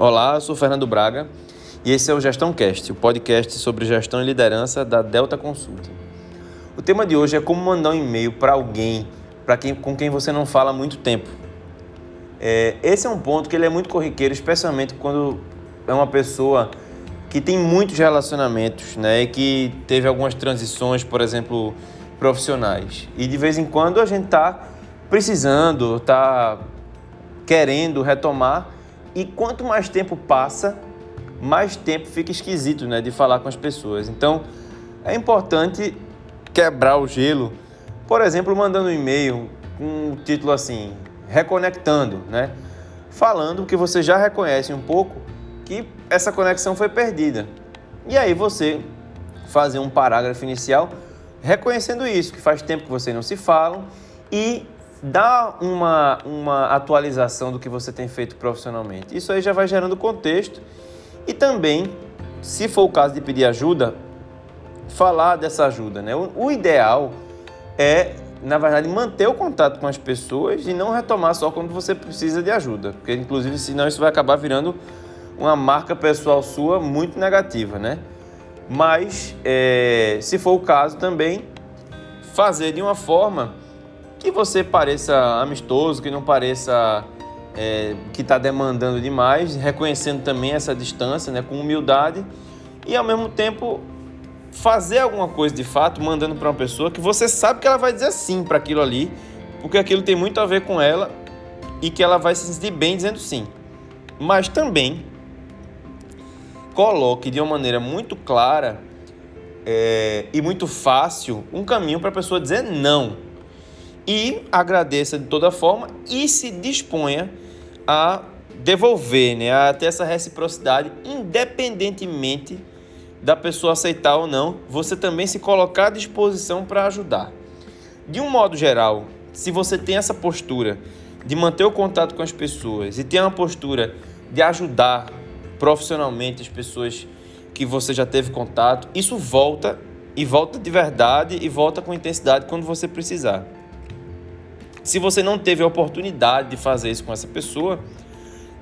Olá, eu sou Fernando Braga e esse é o Gestão Cast, o podcast sobre gestão e liderança da Delta Consulting. O tema de hoje é como mandar um e-mail para alguém para quem, com quem você não fala há muito tempo. É, esse é um ponto que ele é muito corriqueiro, especialmente quando é uma pessoa que tem muitos relacionamentos, né, e que teve algumas transições, por exemplo, profissionais. E de vez em quando a gente está precisando, está querendo retomar. E quanto mais tempo passa, mais tempo fica esquisito, né, de falar com as pessoas. Então, é importante quebrar o gelo, por exemplo, mandando um e-mail com um título assim, reconectando, né? Falando que você já reconhece um pouco que essa conexão foi perdida. E aí você fazer um parágrafo inicial reconhecendo isso, que faz tempo que vocês não se falam e dá uma, uma atualização do que você tem feito profissionalmente. Isso aí já vai gerando contexto e também, se for o caso de pedir ajuda, falar dessa ajuda. Né? O, o ideal é, na verdade, manter o contato com as pessoas e não retomar só quando você precisa de ajuda, porque inclusive senão isso vai acabar virando uma marca pessoal sua muito negativa, né? Mas, é, se for o caso também, fazer de uma forma que você pareça amistoso, que não pareça é, que está demandando demais, reconhecendo também essa distância, né, com humildade e ao mesmo tempo fazer alguma coisa de fato, mandando para uma pessoa que você sabe que ela vai dizer sim para aquilo ali, porque aquilo tem muito a ver com ela e que ela vai se sentir bem dizendo sim. Mas também coloque de uma maneira muito clara é, e muito fácil um caminho para a pessoa dizer não e agradeça de toda forma e se disponha a devolver, né, a ter essa reciprocidade, independentemente da pessoa aceitar ou não, você também se colocar à disposição para ajudar. De um modo geral, se você tem essa postura de manter o contato com as pessoas e tem uma postura de ajudar profissionalmente as pessoas que você já teve contato, isso volta e volta de verdade e volta com intensidade quando você precisar. Se você não teve a oportunidade de fazer isso com essa pessoa,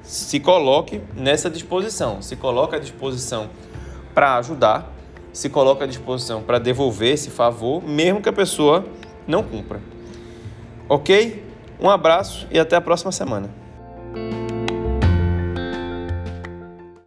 se coloque nessa disposição, se coloque à disposição para ajudar, se coloque à disposição para devolver esse favor, mesmo que a pessoa não cumpra. Ok? Um abraço e até a próxima semana.